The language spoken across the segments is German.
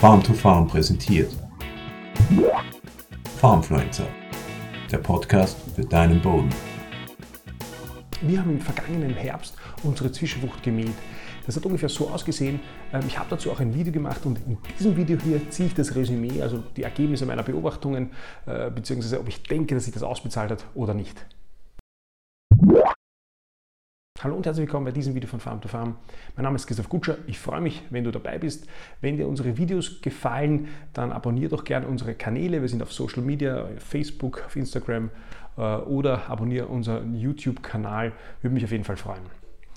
Farm to Farm präsentiert. Farmfluencer, der Podcast für deinen Boden. Wir haben im vergangenen Herbst unsere Zwischenfrucht gemäht. Das hat ungefähr so ausgesehen. Ähm, ich habe dazu auch ein Video gemacht und in diesem Video hier ziehe ich das Resümee, also die Ergebnisse meiner Beobachtungen, äh, beziehungsweise ob ich denke, dass sich das ausbezahlt hat oder nicht. Hallo und herzlich willkommen bei diesem Video von Farm to Farm. Mein Name ist Christoph Gutscher. Ich freue mich, wenn du dabei bist. Wenn dir unsere Videos gefallen, dann abonniere doch gerne unsere Kanäle. Wir sind auf Social Media, auf Facebook, auf Instagram äh, oder abonniere unseren YouTube-Kanal. Würde mich auf jeden Fall freuen.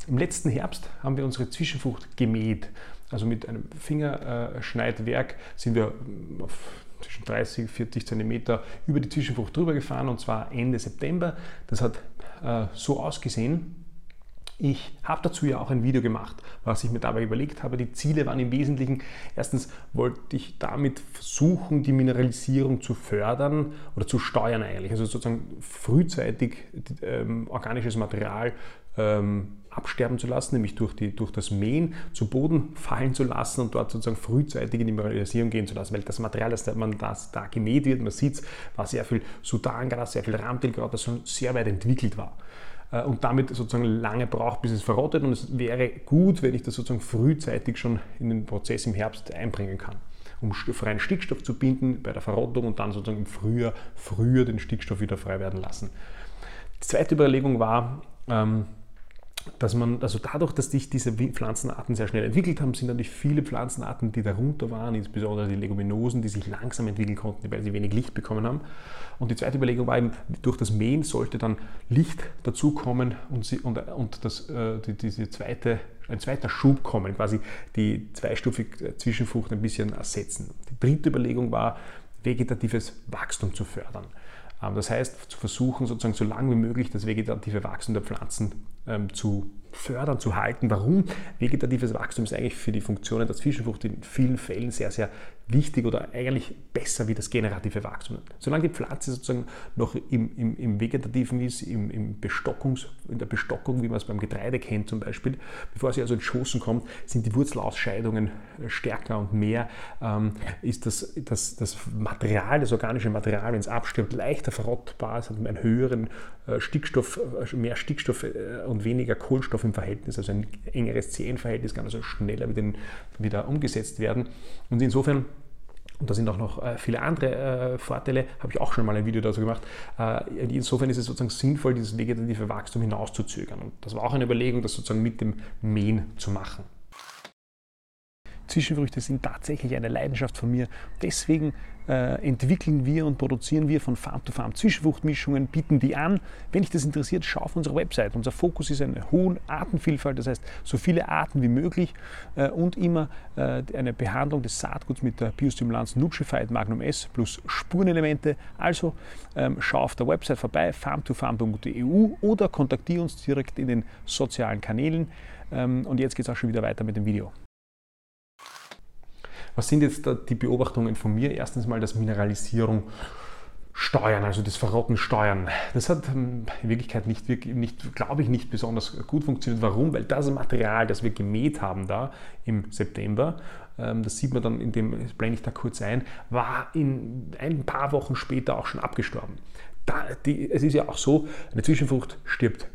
Im letzten Herbst haben wir unsere Zwischenfrucht gemäht. Also mit einem Fingerschneidwerk sind wir auf zwischen 30 und 40 cm über die Zwischenfrucht drüber gefahren und zwar Ende September. Das hat äh, so ausgesehen. Ich habe dazu ja auch ein Video gemacht, was ich mir dabei überlegt habe. Die Ziele waren im Wesentlichen, erstens wollte ich damit versuchen, die Mineralisierung zu fördern oder zu steuern eigentlich. Also sozusagen frühzeitig ähm, organisches Material ähm, absterben zu lassen, nämlich durch, die, durch das Mähen zu Boden fallen zu lassen und dort sozusagen frühzeitig in die Mineralisierung gehen zu lassen, weil das Material, das man das da gemäht wird, man sieht es, war sehr viel Sudangras, sehr viel Ramtilkraut, das schon sehr weit entwickelt war. Äh, und damit sozusagen lange braucht, bis es verrottet. Und es wäre gut, wenn ich das sozusagen frühzeitig schon in den Prozess im Herbst einbringen kann, um freien Stickstoff zu binden bei der Verrottung und dann sozusagen im Frühjahr früher den Stickstoff wieder frei werden lassen. Die zweite Überlegung war, ähm, dass man, also dadurch, dass sich diese Pflanzenarten sehr schnell entwickelt haben, sind natürlich viele Pflanzenarten, die darunter waren, insbesondere die Leguminosen, die sich langsam entwickeln konnten, weil sie wenig Licht bekommen haben. Und die zweite Überlegung war eben, durch das Mähen sollte dann Licht dazukommen und, sie, und, und das, äh, die, diese zweite, ein zweiter Schub kommen, quasi die zweistufige Zwischenfrucht ein bisschen ersetzen. Die dritte Überlegung war, vegetatives Wachstum zu fördern. Ähm, das heißt, zu versuchen, sozusagen so lange wie möglich das vegetative Wachstum der Pflanzen ähm, zu fördern, zu halten. Warum? Vegetatives Wachstum ist eigentlich für die Funktionen der Zwischenfrucht in vielen Fällen sehr, sehr wichtig oder eigentlich besser wie das generative Wachstum. Solange die Pflanze sozusagen noch im, im, im Vegetativen ist, im, im Bestockungs, in der Bestockung, wie man es beim Getreide kennt zum Beispiel, bevor sie also in Schoßen kommt, sind die Wurzelausscheidungen äh, stärker und mehr, ähm, ist das, das, das Material, das organische Material, wenn es abstirbt, leichter verrottbar, es hat einen höheren äh, Stickstoff, äh, mehr Stickstoff und weniger Kohlenstoff im Verhältnis, also ein engeres CN-Verhältnis kann also schneller wieder, umgesetzt werden. Und insofern und da sind auch noch äh, viele andere äh, Vorteile, habe ich auch schon mal ein Video dazu gemacht. Äh, insofern ist es sozusagen sinnvoll, dieses vegetative Wachstum hinauszuzögern. Und das war auch eine Überlegung, das sozusagen mit dem Mähen zu machen. Zwischenfrüchte sind tatsächlich eine Leidenschaft von mir. Deswegen äh, entwickeln wir und produzieren wir von Farm to Farm Zwischenfruchtmischungen, bieten die an. Wenn dich das interessiert, schau auf unsere Website. Unser Fokus ist eine hohe Artenvielfalt, das heißt so viele Arten wie möglich äh, und immer äh, eine Behandlung des Saatguts mit der Biostimulanz Nutrified Magnum S plus Spurenelemente. Also ähm, schau auf der Website vorbei, farmtofarm.eu oder kontaktiere uns direkt in den sozialen Kanälen. Ähm, und jetzt geht es auch schon wieder weiter mit dem Video. Was sind jetzt die Beobachtungen von mir? Erstens mal das Mineralisierung steuern, also das Verrotten steuern. Das hat ähm, in Wirklichkeit nicht, nicht glaube ich, nicht besonders gut funktioniert. Warum? Weil das Material, das wir gemäht haben da im September, ähm, das sieht man dann, in dem blende ich da kurz ein, war in ein paar Wochen später auch schon abgestorben. Da, die, es ist ja auch so, eine Zwischenfrucht stirbt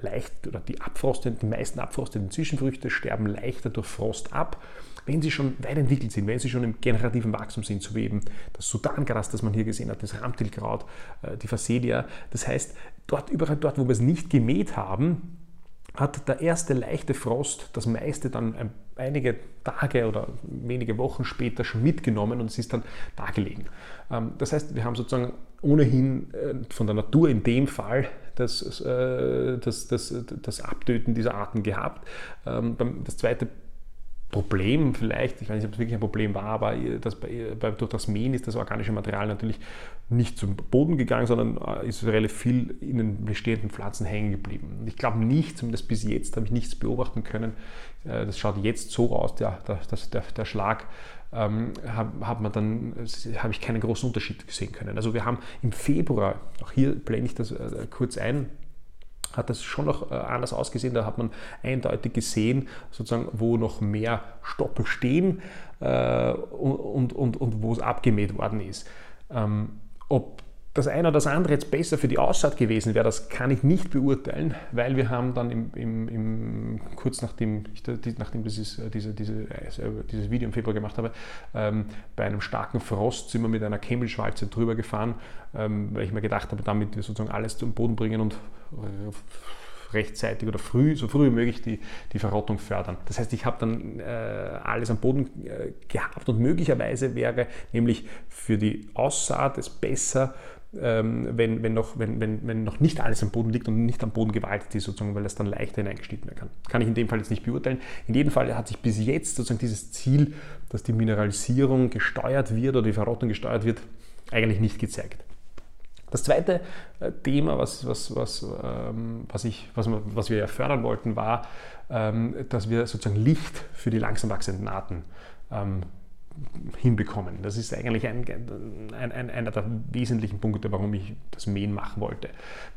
leicht oder die abfrostenden, die meisten abfrostenden Zwischenfrüchte sterben leichter durch Frost ab wenn sie schon weit entwickelt sind, wenn sie schon im generativen Wachstum sind, so wie eben das Sudangras, das man hier gesehen hat, das Ramtilkraut, äh, die Facelia. Das heißt, dort, überall dort, wo wir es nicht gemäht haben, hat der erste leichte Frost das meiste dann einige Tage oder wenige Wochen später schon mitgenommen und es ist dann da gelegen. Ähm, das heißt, wir haben sozusagen ohnehin äh, von der Natur in dem Fall das, äh, das, das, das Abtöten dieser Arten gehabt. Ähm, das zweite Problem vielleicht, ich weiß nicht, ob es wirklich ein Problem war, aber das, durch das Mähen ist das organische Material natürlich nicht zum Boden gegangen, sondern äh, ist relativ viel in den bestehenden Pflanzen hängen geblieben. Ich glaube nicht, zumindest bis jetzt habe ich nichts beobachten können. Äh, das schaut jetzt so aus, der, der, der, der Schlag ähm, hat man dann, habe ich keinen großen Unterschied sehen können. Also wir haben im Februar, auch hier blende ich das äh, kurz ein, hat das schon noch äh, anders ausgesehen. Da hat man eindeutig gesehen, sozusagen, wo noch mehr Stoppel stehen äh, und, und, und, wo es abgemäht worden ist. Ähm, ob das eine oder das andere jetzt besser für die Aussaat gewesen wäre, das kann ich nicht beurteilen, weil wir haben dann im, im, im kurz nachdem ich nachdem dieses, äh, diese, diese, äh, dieses Video im Februar gemacht habe, ähm, bei einem starken Frost sind wir mit einer Kämmelschwalze drüber gefahren, ähm, weil ich mir gedacht habe, damit wir sozusagen alles zum Boden bringen und rechtzeitig oder früh, so früh wie möglich die, die Verrottung fördern. Das heißt, ich habe dann äh, alles am Boden äh, gehabt und möglicherweise wäre nämlich für die Aussaat es besser, ähm, wenn, wenn, noch, wenn, wenn, wenn noch nicht alles am Boden liegt und nicht am Boden gewaltet ist, sozusagen, weil es dann leichter hineingeschnitten werden kann. Kann ich in dem Fall jetzt nicht beurteilen. In jedem Fall hat sich bis jetzt sozusagen dieses Ziel, dass die Mineralisierung gesteuert wird oder die Verrottung gesteuert wird, eigentlich nicht gezeigt. Das zweite äh, Thema, was, was, was, ähm, was, ich, was, was wir ja fördern wollten, war, ähm, dass wir sozusagen Licht für die langsam wachsenden Arten ähm, hinbekommen. Das ist eigentlich ein, ein, ein, einer der wesentlichen Punkte, warum ich das Mähen machen wollte.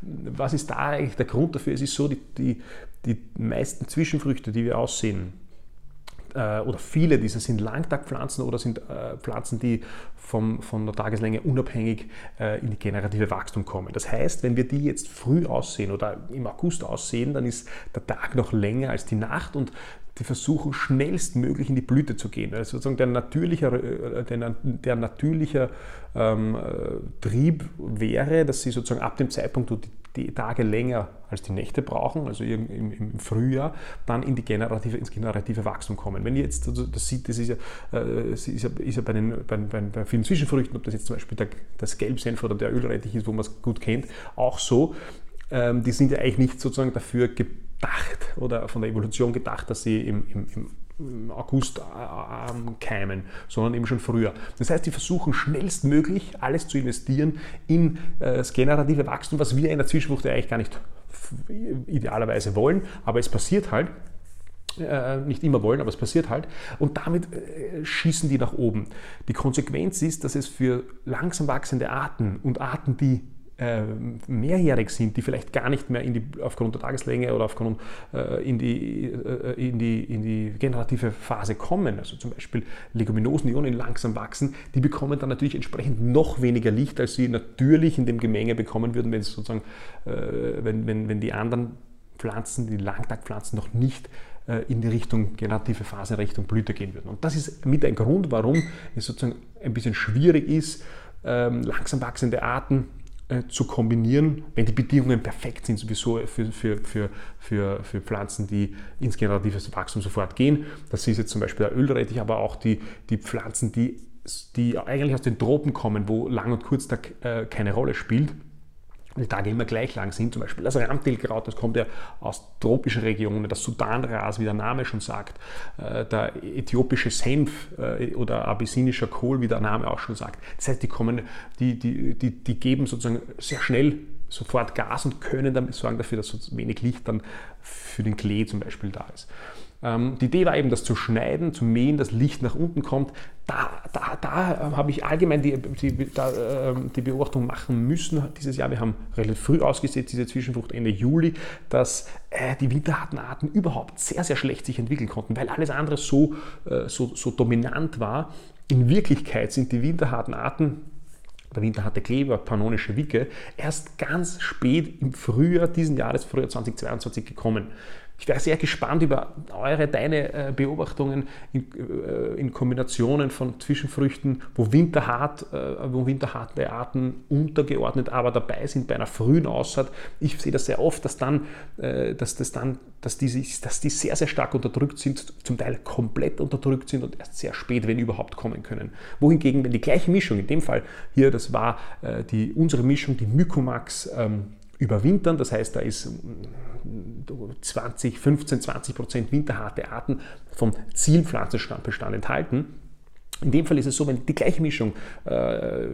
Was ist da eigentlich der Grund dafür? Es ist so, die, die, die meisten Zwischenfrüchte, die wir aussehen, oder viele dieser sind Langtagpflanzen oder sind äh, Pflanzen, die vom, von der Tageslänge unabhängig äh, in die generative Wachstum kommen. Das heißt, wenn wir die jetzt früh aussehen oder im August aussehen, dann ist der Tag noch länger als die Nacht und die versuchen schnellstmöglich in die Blüte zu gehen. Also sozusagen der natürliche, äh, der, der natürliche ähm, äh, Trieb wäre, dass sie sozusagen ab dem Zeitpunkt, wo die, die Tage länger als die Nächte brauchen, also im, Frühjahr, dann in die generative, ins generative Wachstum kommen. Wenn ihr jetzt, also das sieht, das ist ja, äh, ist ja, ist ja bei, den, bei, bei, bei, vielen Zwischenfrüchten, ob das jetzt zum Beispiel der, das Gelbsenf oder der Ölrettich ist, wo man es gut kennt, auch so, ähm, die sind ja eigentlich nicht sozusagen dafür gedacht oder von der Evolution gedacht, dass sie im, im, im August äh, äh, keimen, sondern eben schon früher. Das heißt, die versuchen schnellstmöglich alles zu investieren in äh, das generative Wachstum, was wir in der Zwischenfrucht eigentlich gar nicht idealerweise wollen, aber es passiert halt. Äh, nicht immer wollen, aber es passiert halt. Und damit äh, schießen die nach oben. Die Konsequenz ist, dass es für langsam wachsende Arten und Arten, die äh, mehrjährig sind, die vielleicht gar nicht mehr in die, aufgrund der Tageslänge oder aufgrund äh, in, die, äh, in, die, in die generative Phase kommen, also zum Beispiel Leguminosen, die ohnehin langsam wachsen, die bekommen dann natürlich entsprechend noch weniger Licht, als sie natürlich in dem Gemenge bekommen würden, wenn, sozusagen, äh, wenn, wenn, wenn die anderen Pflanzen, die Langtagpflanzen noch nicht äh, in die Richtung generative Phase, Richtung Blüte gehen würden. Und das ist mit ein Grund, warum es sozusagen ein bisschen schwierig ist, ähm, langsam wachsende Arten äh, zu kombinieren, wenn die Bedingungen perfekt sind, sowieso für, für, für, für, für Pflanzen, die ins generative Wachstum sofort gehen. Das ist jetzt zum Beispiel der Ölrettich, aber auch die, die Pflanzen, die, die eigentlich aus den Tropen kommen, wo Lang- und Kurztag äh, keine Rolle spielt die Tage immer gleich lang sind. Zum Beispiel das Ramtilkraut, das kommt ja aus tropischen Regionen, das Sudanras, wie der Name schon sagt, äh, der äthiopische Senf äh, oder abyssinischer Kohl, wie der Name auch schon sagt. Das heißt, die, kommen, die, die, die, die geben sozusagen sehr schnell sofort Gas und können damit sorgen dafür, dass so wenig Licht dann für den Klee zum Beispiel da ist. Ähm, die Idee war eben, das zu schneiden, zu mähen, dass Licht nach unten kommt. Da, da, da äh, habe ich allgemein die, die, da, ähm, die, Beobachtung machen müssen dieses Jahr. Wir haben relativ früh ausgesetzt, diese Zwischenfrucht Ende Juli, dass äh, die winterharten Arten überhaupt sehr, sehr schlecht sich entwickeln konnten, weil alles andere so, äh, so, so dominant war. In Wirklichkeit sind die winterharten Arten der winterharte Kleber, pannonische Wicke, erst ganz spät im Frühjahr diesen Jahres, Frühjahr 2022 gekommen. Ich wäre sehr gespannt über eure, deine äh, Beobachtungen in, äh, in Kombinationen von Zwischenfrüchten, wo winterhart, äh, wo winterharte Arten untergeordnet aber dabei sind bei einer frühen Aussaat. Ich sehe das sehr oft, dass dann, dass das dann, dass die, dass die sehr, sehr stark unterdrückt sind, zum Teil komplett unterdrückt sind und erst sehr spät, wenn überhaupt, kommen können. Wohingegen, wenn die gleiche Mischung, in dem Fall hier, das war die, unsere Mischung, die Mykomax ähm, überwintern, das heißt, da ist 20, 15, 20 Prozent winterharte Arten vom Zielpflanzenbestand enthalten. In dem Fall ist es so, wenn die gleiche Mischung äh,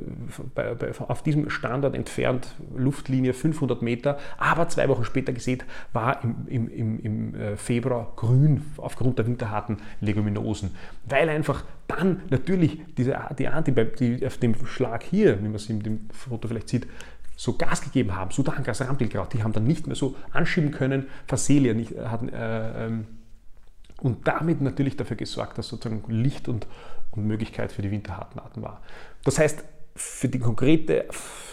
bei, bei, auf diesem Standort entfernt, Luftlinie 500 Meter, aber zwei Wochen später gesät, war im, im, im, äh, Februar grün aufgrund der winterharten Leguminosen. Weil einfach dann natürlich diese, die Ernte, die auf dem Schlag hier, wie man es in dem Foto vielleicht sieht, so Gas gegeben haben, Sudangas, Ramtilkraut, die haben dann nicht mehr so anschieben können, Facelia nicht, äh, hatten, äh, ähm, und damit natürlich dafür gesorgt, dass sozusagen Licht und, und Möglichkeit für die winterharten Arten war. Das heißt, für die konkrete,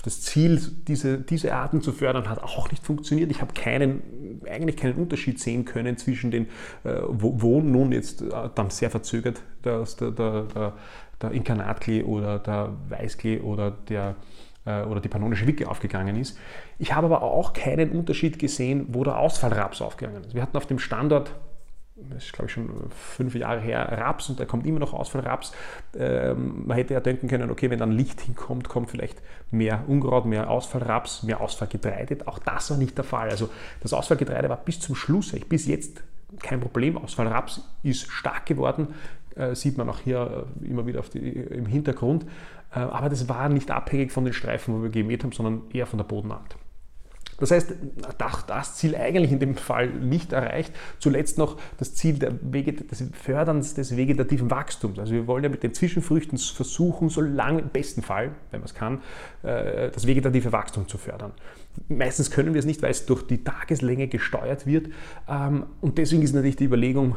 das Ziel, diese, diese Arten zu fördern, hat auch nicht funktioniert. Ich habe keinen, eigentlich keinen Unterschied sehen können zwischen den, äh, wo, wo, nun jetzt äh, dann sehr verzögert der, der, der, der Inkarnatklee oder der Weißklee oder der oder die pannonische Wicke aufgegangen ist. Ich habe aber auch keinen Unterschied gesehen, wo der Ausfallraps aufgegangen ist. Wir hatten auf dem Standort das ist glaube ich schon fünf Jahre her, Raps und da kommt immer noch Ausfallraps. Ähm, man hätte ja denken können, okay, wenn dann Licht hinkommt, kommt vielleicht mehr Unkraut, mehr Ausfallraps, mehr Ausfallgetreide. Auch das war nicht der Fall. Also das Ausfallgetreide war bis zum Schluss, bis jetzt kein Problem. Ausfallraps ist stark geworden, äh, sieht man auch hier äh, immer wieder die, im Hintergrund. Äh, aber das war nicht abhängig von den Streifen, wo wir gemäht haben, sondern eher von der Bodenart. Das heißt, das Ziel eigentlich in dem Fall nicht erreicht. Zuletzt noch das Ziel des Förderns des vegetativen Wachstums. Also wir wollen ja mit den Zwischenfrüchten versuchen, so lange, im besten Fall, wenn man es kann, äh, das vegetative Wachstum zu fördern. Meistens können wir es nicht, weil es durch die Tageslänge gesteuert wird. Ähm, und deswegen ist natürlich die Überlegung,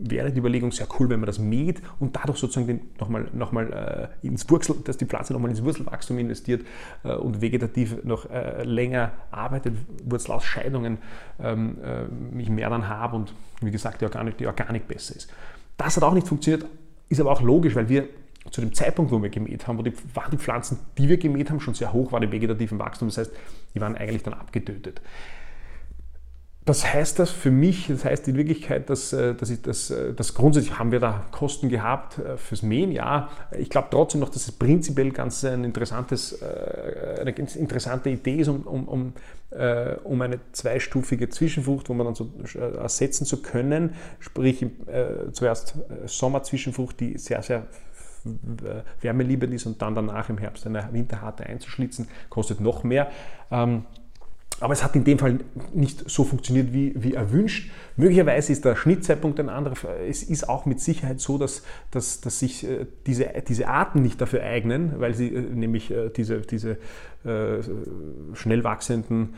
wäre die Überlegung sehr cool, wenn man das mäht und dadurch sozusagen nochmal noch mal, äh, ins Wurzel, dass die Pflanze nochmal ins Wurzelwachstum investiert äh, und vegetativ noch äh, länger arbeitet, Wurzelausscheidungen ähm, äh, ich mehr dann habe und wie gesagt die Organik, die Organik besser ist. Das hat auch nicht funktioniert, ist aber auch logisch, weil wir zu dem Zeitpunkt, wo wir gemäht haben, wo die, waren die Pflanzen, die wir gemäht haben, schon sehr hoch waren im vegetativen Wachstum. Das heißt, die waren eigentlich dann abgetötet. Was heißt das für mich? Das heißt in Wirklichkeit, dass, äh, dass, ich das, äh, dass grundsätzlich haben wir da Kosten gehabt äh, fürs Mähen, ja. Ich glaube trotzdem noch, dass es prinzipiell ganz ein interessantes, eine ganz interessante Idee ist, um, um, um, um eine zweistufige Zwischenfrucht, wo man dann so ersetzen zu können. Sprich, zuerst Sommerzwischenfrucht, die sehr, sehr wärmeliebend ist und dann danach im Herbst eine Winterharte einzuschlitzen, kostet noch mehr. Ähm, aber es hat in dem Fall nicht so funktioniert wie, wie erwünscht. Möglicherweise ist der Schnittzeitpunkt ein anderer. Es ist auch mit Sicherheit so, dass, dass, dass sich äh, diese, diese Arten nicht dafür eignen, weil sie äh, nämlich äh, diese, diese schnell wachsenden,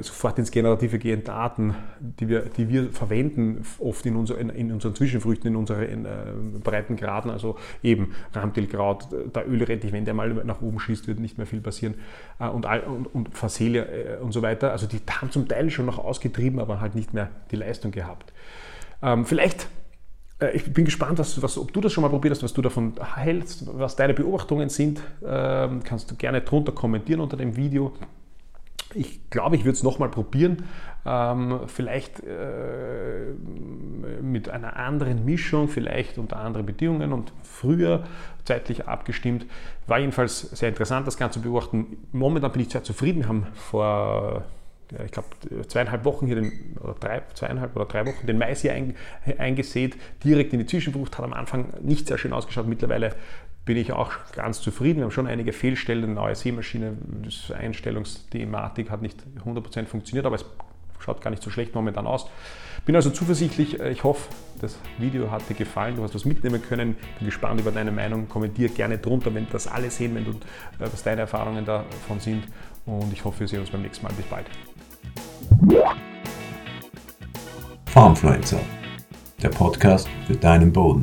sofort ins Generative gehenden Arten, die wir, die wir verwenden, oft in, unser, in, in unseren Zwischenfrüchten, in unseren breiten Graden, also eben Ramtilkraut, der Ölrettich, wenn der mal nach oben schießt, wird nicht mehr viel passieren und, und, und Facelia und so weiter. Also die haben zum Teil schon noch ausgetrieben, aber halt nicht mehr die Leistung Leistung gehabt. Ähm, vielleicht, äh, ich bin gespannt, was, was, ob du das schon mal probiert hast, was du davon hältst, was deine Beobachtungen sind. Ähm, kannst du gerne drunter kommentieren unter dem Video. Ich glaube, ich würde es nochmal probieren. Ähm, vielleicht äh, mit einer anderen Mischung, vielleicht unter anderen Bedingungen und früher zeitlich abgestimmt. War jedenfalls sehr interessant, das Ganze zu beobachten. Momentan bin ich sehr zufrieden. Wir haben vor ich glaube, zweieinhalb Wochen hier, den, oder drei, zweieinhalb oder drei Wochen den Mais hier eingesät, direkt in die Zwischenfrucht, hat am Anfang nicht sehr schön ausgeschaut. Mittlerweile bin ich auch ganz zufrieden. Wir haben schon einige Fehlstellen, neue Seemaschine, die Einstellungsthematik hat nicht 100% funktioniert, aber es schaut gar nicht so schlecht momentan aus. Bin also zuversichtlich. Ich hoffe, das Video hat dir gefallen. Du hast was mitnehmen können. Bin gespannt über deine Meinung. Kommentiere gerne drunter, wenn das alle sehen, wenn du, äh, was deine Erfahrungen davon sind. Und ich hoffe, wir sehen uns beim nächsten Mal. Bis bald. Farmfluencer, der Podcast für deinen Boden.